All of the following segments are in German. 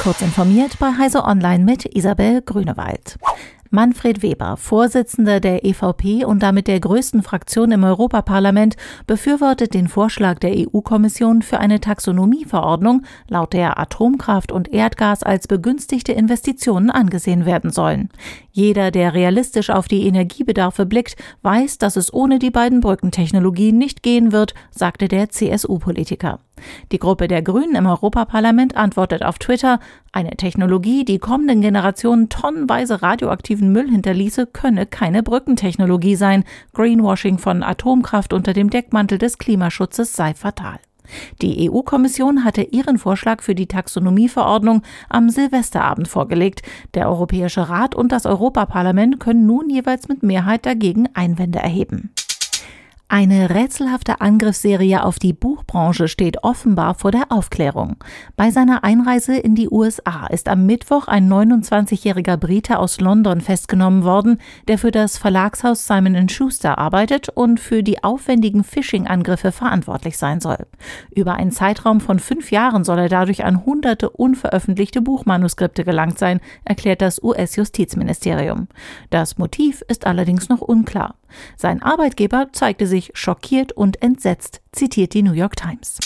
Kurz informiert bei Heise Online mit Isabel Grünewald. Manfred Weber, Vorsitzender der EVP und damit der größten Fraktion im Europaparlament, befürwortet den Vorschlag der EU-Kommission für eine Taxonomieverordnung, laut der Atomkraft und Erdgas als begünstigte Investitionen angesehen werden sollen. Jeder, der realistisch auf die Energiebedarfe blickt, weiß, dass es ohne die beiden Brückentechnologien nicht gehen wird, sagte der CSU-Politiker. Die Gruppe der Grünen im Europaparlament antwortet auf Twitter, eine Technologie, die kommenden Generationen tonnenweise radioaktiven Müll hinterließe, könne keine Brückentechnologie sein. Greenwashing von Atomkraft unter dem Deckmantel des Klimaschutzes sei fatal. Die EU-Kommission hatte ihren Vorschlag für die Taxonomieverordnung am Silvesterabend vorgelegt. Der Europäische Rat und das Europaparlament können nun jeweils mit Mehrheit dagegen Einwände erheben. Eine rätselhafte Angriffsserie auf die Buchbranche steht offenbar vor der Aufklärung. Bei seiner Einreise in die USA ist am Mittwoch ein 29-jähriger Brite aus London festgenommen worden, der für das Verlagshaus Simon Schuster arbeitet und für die aufwendigen Phishing-Angriffe verantwortlich sein soll. Über einen Zeitraum von fünf Jahren soll er dadurch an hunderte unveröffentlichte Buchmanuskripte gelangt sein, erklärt das US-Justizministerium. Das Motiv ist allerdings noch unklar. Sein Arbeitgeber zeigte sich schockiert und entsetzt, zitiert die New York Times.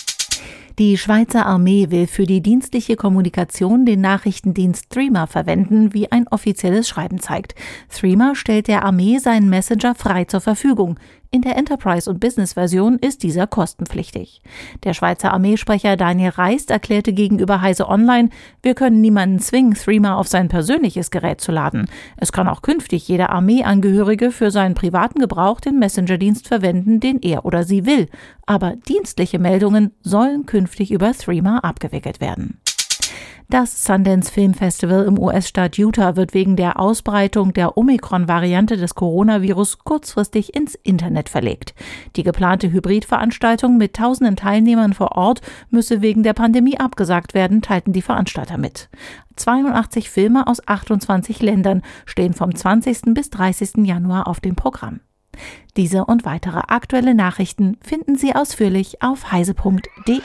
Die Schweizer Armee will für die dienstliche Kommunikation den Nachrichtendienst Threema verwenden, wie ein offizielles Schreiben zeigt. Threema stellt der Armee seinen Messenger frei zur Verfügung. In der Enterprise- und Business-Version ist dieser kostenpflichtig. Der Schweizer Armeesprecher Daniel Reist erklärte gegenüber Heise Online, wir können niemanden zwingen, Threema auf sein persönliches Gerät zu laden. Es kann auch künftig jeder Armeeangehörige für seinen privaten Gebrauch den Messenger-Dienst verwenden, den er oder sie will. Aber dienstliche Meldungen sollen künftig über Threema abgewickelt werden. Das Sundance Film Festival im US-Staat Utah wird wegen der Ausbreitung der Omikron-Variante des Coronavirus kurzfristig ins Internet verlegt. Die geplante Hybridveranstaltung mit tausenden Teilnehmern vor Ort müsse wegen der Pandemie abgesagt werden, teilten die Veranstalter mit. 82 Filme aus 28 Ländern stehen vom 20. bis 30. Januar auf dem Programm. Diese und weitere aktuelle Nachrichten finden Sie ausführlich auf heise.de.